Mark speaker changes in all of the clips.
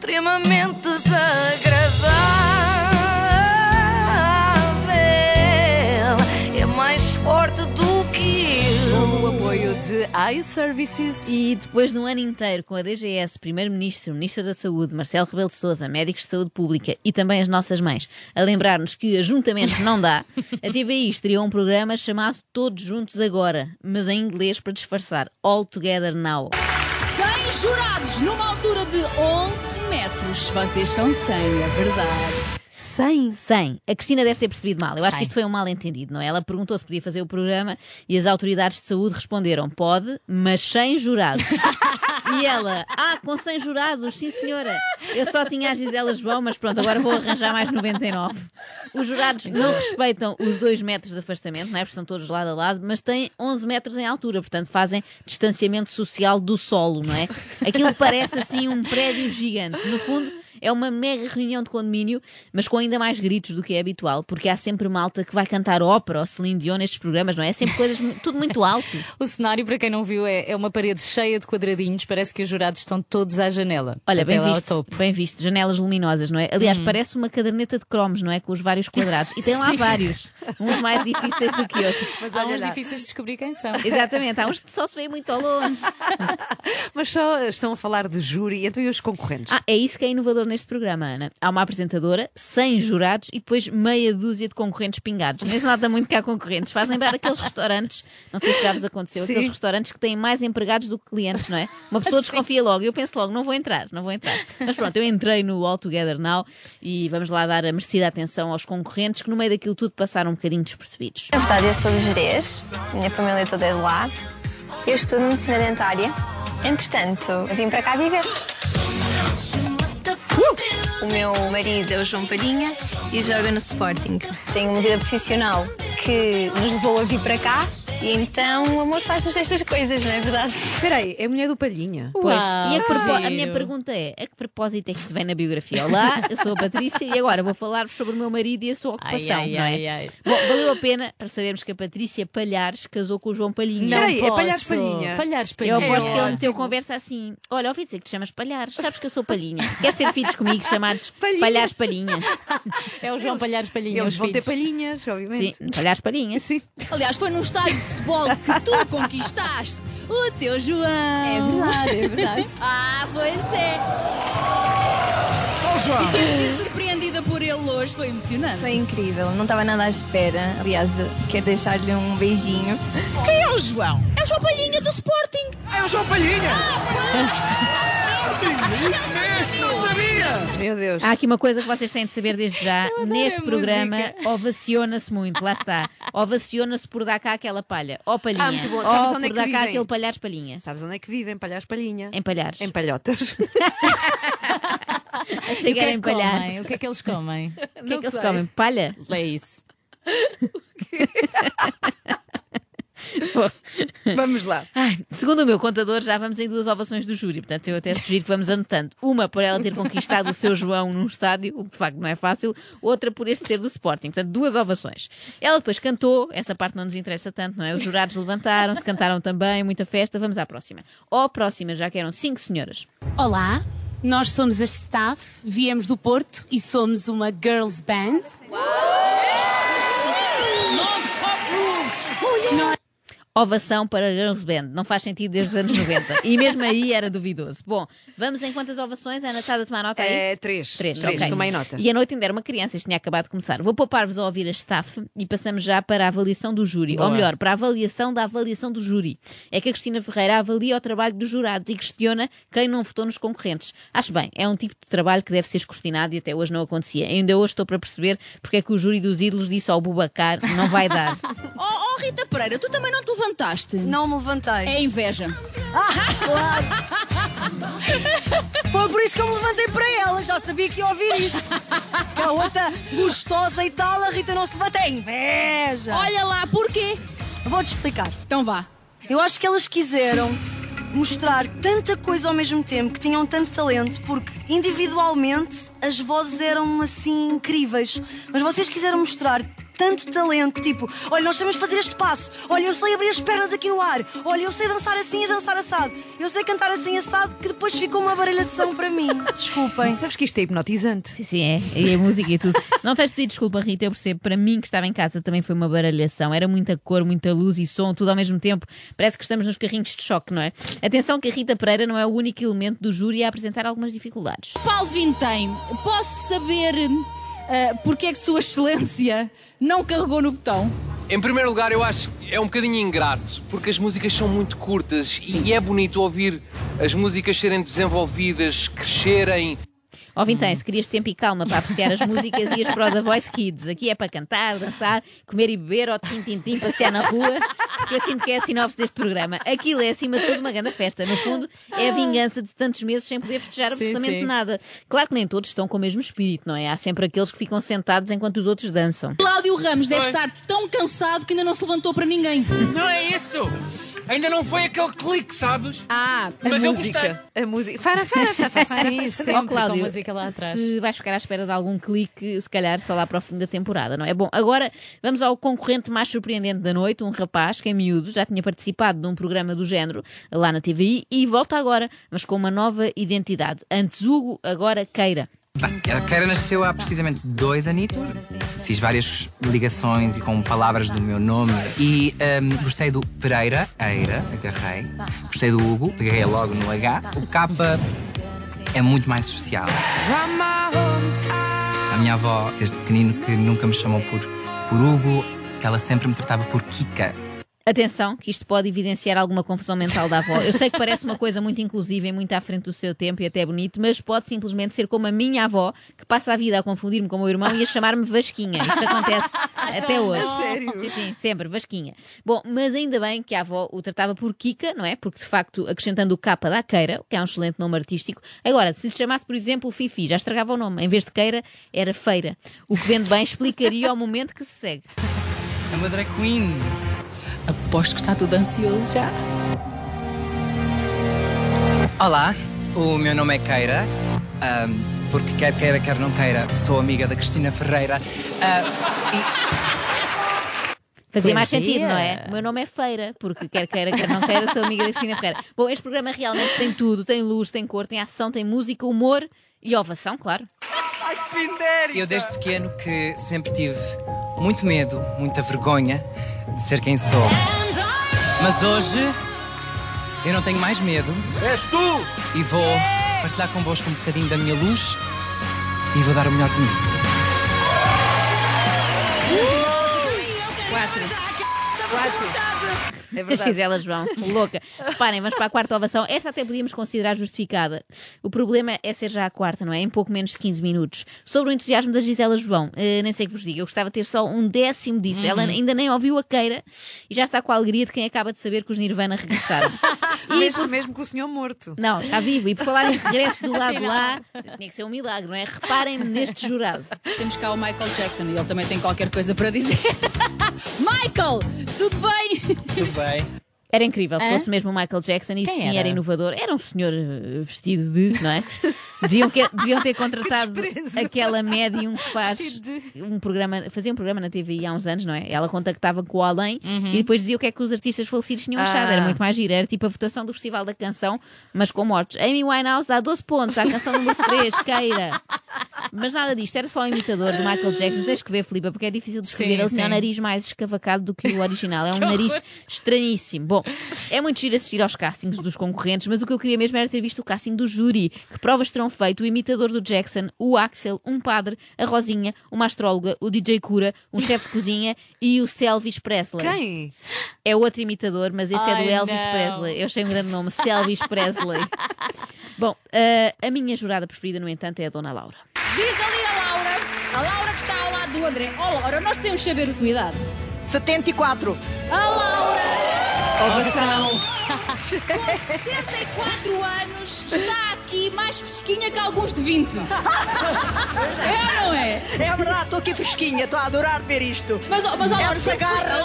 Speaker 1: extremamente desagradável. É mais forte do que
Speaker 2: Com o
Speaker 1: eu.
Speaker 2: apoio de iServices.
Speaker 3: E depois de um ano inteiro com a DGS, Primeiro-Ministro, Ministro da Saúde, Marcelo Rebelo de Sousa, médicos de saúde pública e também as nossas mães, a lembrar-nos que ajuntamente não dá, a TVI estreou um programa chamado Todos Juntos Agora, mas em inglês para disfarçar All Together Now.
Speaker 4: 100 jurados numa altura de 11 metros. Vocês são 100, é verdade.
Speaker 2: 100.
Speaker 3: 100. A Cristina deve ter percebido mal. Eu acho que
Speaker 4: 100.
Speaker 3: isto foi um mal-entendido, não é? Ela perguntou se podia fazer o programa e as autoridades de saúde responderam: pode, mas sem jurados. E ela, ah, com 100 jurados, sim senhora. Eu só tinha a Gisela João, mas pronto, agora vou arranjar mais 99. Os jurados não respeitam os 2 metros de afastamento, não é? Porque estão todos lado a lado, mas têm 11 metros em altura, portanto fazem distanciamento social do solo, não é? Aquilo parece assim um prédio gigante. No fundo, é uma mega reunião de condomínio, mas com ainda mais gritos do que é habitual, porque há sempre malta que vai cantar ópera ou Celine Dion nestes programas, não é? É sempre coisas tudo muito alto.
Speaker 5: O cenário, para quem não viu, é, é uma parede cheia de quadradinhos. Parece que os jurados estão todos à janela.
Speaker 3: Olha, bem visto, bem visto, janelas luminosas, não é? Aliás,
Speaker 5: Uhum.
Speaker 3: parece uma caderneta de cromos, não é? Com os vários quadrados. E tem lá vários, uns mais difíceis do que outros.
Speaker 2: Mas
Speaker 5: Há
Speaker 2: olha
Speaker 5: uns
Speaker 2: lá,
Speaker 5: difíceis de descobrir quem são.
Speaker 3: Exatamente, há uns que só se vê muito ao longe.
Speaker 2: mas só estão a falar de júri, então e os concorrentes?
Speaker 3: Ah, é isso que é inovador neste programa, Ana. Há uma apresentadora, 100 jurados e depois meia dúzia de concorrentes pingados. Nem se nota muito que há concorrentes. Faz lembrar aqueles restaurantes, não sei se já vos aconteceu,
Speaker 2: Sim.
Speaker 3: aqueles restaurantes que têm mais empregados do que clientes, não é? Uma pessoa desconfia logo. Eu penso logo, não vou entrar, não vou entrar. Mas pronto, eu entrei no All Together Now e vamos lá dar a merecida atenção aos concorrentes que no meio daquilo tudo passaram um bocadinho despercebidos.
Speaker 6: Na verdade, eu sou de Jerez, minha família toda é de lá. Eu estudo medicina dentária. Entretanto, vim para cá viver. O meu marido é o João Palhinha e joga no Sporting. Tenho uma vida profissional que nos levou a vir para cá e então o amor faz-nos estas coisas, não é verdade?
Speaker 2: Espera aí, é a mulher do Palhinha.
Speaker 3: Pois,
Speaker 5: Uau,
Speaker 3: e a, propo- a minha pergunta é: a que propósito é que isto vem na biografia? Olá, eu sou a Patrícia e agora vou falar-vos sobre o meu marido e a sua ocupação,
Speaker 5: ai,
Speaker 3: não é?
Speaker 5: ai, ai.
Speaker 3: Bom, valeu a pena para sabermos que a Patrícia Palhares casou com o João Palhinha.
Speaker 2: Não Peraí, é
Speaker 5: posso.
Speaker 2: Palhares Palhinha?
Speaker 5: Palhares
Speaker 3: Eu
Speaker 5: Palhinha.
Speaker 3: aposto que ele
Speaker 2: ótimo.
Speaker 3: meteu conversa assim: Olha, ouvi dizer que te chamas Palhares, sabes que eu sou Palhinha. Queres ter filhos comigo chamados
Speaker 2: Palhinha.
Speaker 3: Palhares Palhinha?
Speaker 5: É o João Palhares Palhinha.
Speaker 2: Eles
Speaker 5: os
Speaker 2: vão ter
Speaker 5: filhos.
Speaker 2: palhinhas,
Speaker 3: Sim,
Speaker 2: obviamente.
Speaker 3: Palhares Palhinha.
Speaker 2: Sim.
Speaker 4: Aliás, foi num estádio de futebol que tu conquistaste o teu João.
Speaker 6: É verdade, é verdade.
Speaker 4: Ah, pois é. E ter sido surpreendida por ele hoje foi emocionante.
Speaker 6: Foi incrível, não estava nada à espera. Aliás, quero deixar-lhe um beijinho.
Speaker 7: Quem é o João?
Speaker 4: É o João Palhinha do Sporting.
Speaker 7: É o João Palhinha! Isso mesmo! Não sabia!
Speaker 2: Meu Deus.
Speaker 3: Há aqui uma coisa que vocês têm de saber desde já. Neste programa ovaciona-se muito, lá está. Ovaciona-se por dar cá aquela palha. Ó palhinha.
Speaker 2: Ah, muito bom. Sabes
Speaker 3: Ó
Speaker 2: onde é
Speaker 3: por
Speaker 2: que
Speaker 3: dar cá
Speaker 2: vivem?
Speaker 3: aquele palhares palhinha.
Speaker 2: Sabes onde é que vivem? Palhares Palhinha.
Speaker 3: Em palhares.
Speaker 2: Em palhotas.
Speaker 3: Achei
Speaker 5: O
Speaker 3: que
Speaker 5: é
Speaker 3: em
Speaker 5: que
Speaker 3: palhares.
Speaker 5: comem? O que é que eles comem?
Speaker 3: O que é que eles comem? Palha?
Speaker 5: É isso.
Speaker 2: Vamos lá.
Speaker 3: Ai, segundo o meu contador, já vamos em duas ovações do júri. Portanto, eu até sugiro que vamos anotando. Uma por ela ter conquistado o seu João num estádio, o que de facto não é fácil. Outra por este ser do Sporting. Portanto, duas ovações. Ela depois cantou. Essa parte não nos interessa tanto, não é? Os jurados levantaram-se, cantaram também. Muita festa. Vamos à próxima. Ó, próxima, já que eram cinco senhoras.
Speaker 8: Olá, nós somos a staff, viemos do Porto e somos uma girls band.
Speaker 3: Ovação para Girls Band. Não faz sentido desde os anos 90. E mesmo aí era duvidoso. Bom, vamos em quantas ovações? Ana, está a tomar nota aí?
Speaker 2: É três.
Speaker 3: Três,
Speaker 2: Três.
Speaker 3: ok.
Speaker 2: Tomei nota.
Speaker 3: E a noite ainda era uma criança, isto tinha acabado de começar. Vou poupar-vos a ouvir a staff e passamos já para a avaliação do júri. Ou
Speaker 5: Boa.
Speaker 3: melhor, para a avaliação da avaliação do júri. É que a Cristina Ferreira avalia o trabalho dos jurados e questiona quem não votou nos concorrentes. Acho bem, é um tipo de trabalho que deve ser escrutinado e até hoje não acontecia. Ainda hoje estou para perceber porque é que o júri dos ídolos disse ao Bubacar não vai dar.
Speaker 4: Oh, oh, Rita Pereira, tu também não te levantaste?
Speaker 7: Não me levantei.
Speaker 4: É inveja.
Speaker 7: Foi por isso que eu me levantei para ela, já sabia que ia ouvir isso. Que a outra gostosa e tal, a Rita não se levanta. É inveja.
Speaker 4: Olha lá, porquê?
Speaker 7: Vou-te explicar.
Speaker 4: Então vá.
Speaker 7: Eu acho que elas quiseram mostrar tanta coisa ao mesmo tempo, que tinham tanto talento, porque individualmente as vozes eram assim incríveis. Mas vocês quiseram mostrar tanto talento. Tipo, olha, nós sabemos fazer este passo. Olha, eu sei abrir as pernas aqui no ar. Olha, eu sei dançar assim e dançar assado. Eu sei cantar assim assado que depois ficou uma baralhação para mim. Desculpem.
Speaker 2: Sabes que isto é hipnotizante.
Speaker 3: Sim, sim, é. E a música e tudo. Não tens de pedir desculpa, Rita, eu percebo. Para mim, que estava em casa, também foi uma baralhação. Era muita cor, muita luz e som, tudo ao mesmo tempo. Parece que estamos nos carrinhos de choque, não é? Atenção que a Rita Pereira não é o único elemento do júri a apresentar algumas dificuldades.
Speaker 4: Paulo Vintém, posso saber uh, porque é que Sua Excelência não carregou no botão?
Speaker 9: Em primeiro lugar, eu acho que é um bocadinho ingrato, porque as músicas são muito curtas e é bonito ouvir as músicas serem desenvolvidas, crescerem.
Speaker 3: Ó Vintém, se querias tempo e calma para apreciar as músicas, ias para o The Voice Kids. Aqui é para cantar, dançar, comer e beber, ou tim-tim-tim, passear na rua. Que eu sinto que é a sinopse deste programa. Aquilo é, acima de tudo, uma grande festa. No fundo, é a vingança de tantos meses sem poder festejar absolutamente
Speaker 5: sim.
Speaker 3: nada. Claro que nem todos estão com o mesmo espírito, não é? Há sempre aqueles que ficam sentados enquanto os outros dançam.
Speaker 4: Cláudio Ramos deve estar tão cansado que ainda não se levantou para ninguém.
Speaker 10: Não é isso! Ainda não foi aquele clique, sabes?
Speaker 4: Ah,
Speaker 2: A
Speaker 10: Mas eu gostei.
Speaker 2: música. A música. Fara, fara, fara, fara, fara.
Speaker 5: Sim, sempre
Speaker 3: Cláudio,
Speaker 5: com música lá atrás.
Speaker 3: se vais ficar à espera de algum clique, se calhar só lá para o fim da temporada, não é? Bom, agora vamos ao concorrente mais surpreendente da noite, um rapaz que é miúdo, já tinha participado de um programa do género lá na TVI e volta agora, mas com uma nova identidade. Antes Hugo, agora Queira.
Speaker 11: Bem, a Keira nasceu há precisamente dois anitos. Fiz várias ligações e com palavras do meu nome. E hum, gostei do Pereira, Eira, agarrei. Gostei do Hugo, peguei logo no H. O K é muito mais especial. A minha avó, desde pequenino, que nunca me chamou por, por Hugo, ela sempre me tratava por Kika.
Speaker 3: Atenção, que isto pode evidenciar alguma confusão mental da avó. Eu sei que parece uma coisa muito inclusiva e muito à frente do seu tempo e até bonito, mas pode simplesmente ser como a minha avó, que passa a vida a confundir-me com o meu irmão e a chamar-me Vasquinha. Isto acontece até hoje.
Speaker 2: sério?
Speaker 3: Sim, sim, sempre, Vasquinha. Bom, mas ainda bem que a avó o tratava por Kika, não é? Porque de facto, acrescentando o capa da Queira, que é um excelente nome artístico. Agora, se lhe chamasse, por exemplo, Fifi, já estragava o nome. Em vez de Queira, era Feira. O que vende bem explicaria o momento que se segue.
Speaker 11: É uma drag queen.
Speaker 4: Aposto que está tudo ansioso já.
Speaker 11: Olá, o meu nome é Keira. Ahm, porque quer queira, quer não queira, sou amiga da Cristina Ferreira. Ah,
Speaker 3: Fazia mais
Speaker 5: Poesia.
Speaker 3: sentido, não é? O meu nome é Feira, porque quer queira, quer não queira, sou amiga da Cristina Ferreira. Bom, este programa realmente tem tudo: tem luz, tem cor, tem ação, tem música, humor e ovação, claro.
Speaker 11: e eu desde pequeno que sempre tive muito medo, muita vergonha de ser quem sou. Mas hoje eu não tenho mais medo
Speaker 10: És tu!
Speaker 11: e vou partilhar convosco um bocadinho da minha luz e vou dar o melhor de mim.
Speaker 2: É
Speaker 3: As
Speaker 2: verdade.
Speaker 3: elas vão, louca. Reparem, vamos para a quarta ovação. Esta até podíamos considerar justificada. O problema é ser já a quarta, não é? Em pouco menos de 15 minutos. Sobre o entusiasmo da Gisela João, eh, nem sei que vos diga, eu gostava de ter só um décimo disso. Ela ainda nem ouviu a queira e já está com a alegria de quem acaba de saber que os Nirvana regressaram.
Speaker 2: Mesmo, mesmo com o senhor morto.
Speaker 3: Não, está vivo. E por falar em regressos do lado de lá, tinha que ser um milagre, não é? Reparem-me neste jurado.
Speaker 4: Temos cá o Michael Jackson e ele também tem qualquer coisa para dizer. Michael, tudo bem?
Speaker 11: Tudo bem.
Speaker 3: Era incrível, se fosse mesmo o Michael Jackson, e
Speaker 5: Quem
Speaker 3: sim,
Speaker 5: era?
Speaker 3: era inovador. Era um senhor eh, vestido de, não é? Deviam, que- deviam ter contratado aquela médium que faz um programa, fazia um programa na TVI há uns anos, não é? Ela contactava com o além e depois dizia o que é que os artistas falecidos tinham achado. Era
Speaker 2: Ah.
Speaker 3: muito mais giro, era tipo a votação do Festival da Canção, mas com mortos. Amy Winehouse dá 12 pontos à canção número 3, queira. Mas nada disto, era só um imitador do Michael Jackson. Tens que ver, Filipe, porque é difícil de descrever.
Speaker 5: Sim,
Speaker 3: Ele tinha o nariz mais escavacado do que o original. É um nariz estranhíssimo. Bom, é muito giro assistir aos castings dos concorrentes, mas o que eu queria mesmo era ter visto o casting do júri. Que provas terão feito o imitador do Jackson, o Axel, um padre, a Rosinha, uma astróloga, o DJ Cura, um chefe de cozinha e o Selvis Presley.
Speaker 2: Quem?
Speaker 3: É outro imitador, mas este é do
Speaker 5: Ai,
Speaker 3: Elvis
Speaker 5: não.
Speaker 3: Presley. Eu achei um grande nome, Selvis Presley. Bom, eh, a minha jurada preferida, no entanto, é a Dona Laura.
Speaker 4: Diz ali a Laura, a Laura que está ao lado do André. Ó Laura, nós temos de saber a sua idade.
Speaker 7: 74.
Speaker 4: A Laura,
Speaker 2: Ovação.
Speaker 4: com 74 anos, está aqui mais fresquinha que alguns de 20. É ou não é?
Speaker 7: É verdade, estou aqui fresquinha, estou a adorar ver isto.
Speaker 4: Mas, ó, mas ó,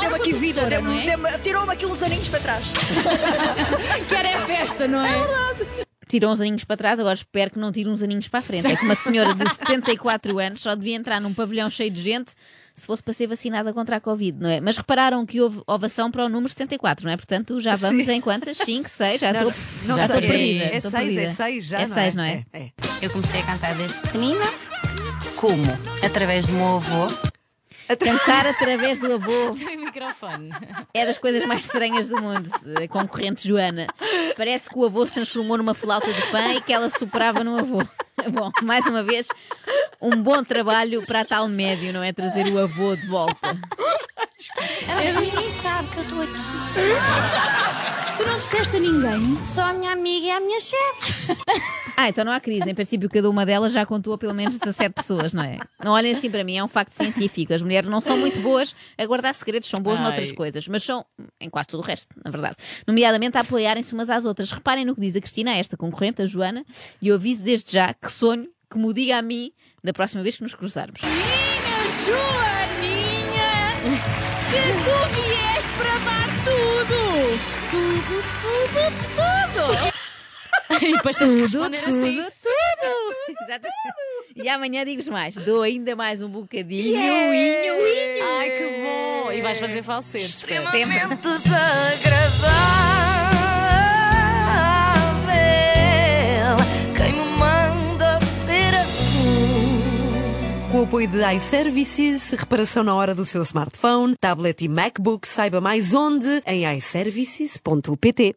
Speaker 7: deu-me aqui vida, deu-me-
Speaker 4: é?
Speaker 7: deu-me- tirou-me aqui uns aninhos para trás.
Speaker 4: Quer é festa, não é?
Speaker 3: tirou uns aninhos para trás, agora espero que não tire uns aninhos para a frente. É que uma senhora de 74 anos só devia entrar num pavilhão cheio de gente se fosse para ser vacinada contra a Covid, não é? Mas repararam que houve ovação para o número 74, não é? Portanto, já vamos
Speaker 2: Sim.
Speaker 3: em quantas? 5, 6, já
Speaker 2: Não,
Speaker 3: estou
Speaker 2: não
Speaker 3: perdida.
Speaker 2: É
Speaker 3: estou
Speaker 2: seis, é
Speaker 3: perdida.
Speaker 2: seis já,
Speaker 3: É
Speaker 2: não
Speaker 3: 6,
Speaker 2: é?
Speaker 3: não é?
Speaker 2: É, é.
Speaker 12: Eu comecei a cantar desde pequenina. Como? Através do meu avô.
Speaker 3: Cantar através do avô
Speaker 5: Tem microfone.
Speaker 3: é das coisas mais estranhas do mundo. A concorrente Joana. Parece que o avô se transformou numa flauta de pão e que ela soprava no avô. Bom, mais uma vez, um bom trabalho para tal médio, não é? Trazer o avô de volta.
Speaker 12: Ela ninguém sabe que eu estou aqui.
Speaker 4: Tu não disseste a ninguém?
Speaker 12: Só a minha amiga e a minha chefe.
Speaker 3: Ah, então não há crise. Em princípio, cada uma delas já contou a pelo menos 17 pessoas, não é? Não olhem assim para mim, é um facto científico. As mulheres não são muito boas a guardar segredos, são boas
Speaker 5: Ai.
Speaker 3: noutras coisas, mas são em quase tudo o resto, na verdade. Nomeadamente a apoiarem-se umas às outras. Reparem no que diz a Cristina, a esta concorrente, a Joana, e eu aviso desde já que sonho que me o diga a mim da próxima vez que nos cruzarmos.
Speaker 4: Minha Joaninha, que tu
Speaker 5: E depois tens que
Speaker 3: Tudo,
Speaker 5: responder
Speaker 3: tudo,
Speaker 5: assim.
Speaker 3: tudo. Exatamente. E amanhã digo-vos mais. Dou ainda mais um bocadinho. Inho, inho.
Speaker 5: Ai, que bom! E vais fazer falsete.
Speaker 1: Extremamente desagradável. Quem me manda ser assim?
Speaker 2: Com o apoio de iServices, reparação na hora do seu smartphone, tablet e MacBook, saiba mais onde em iServices.pt.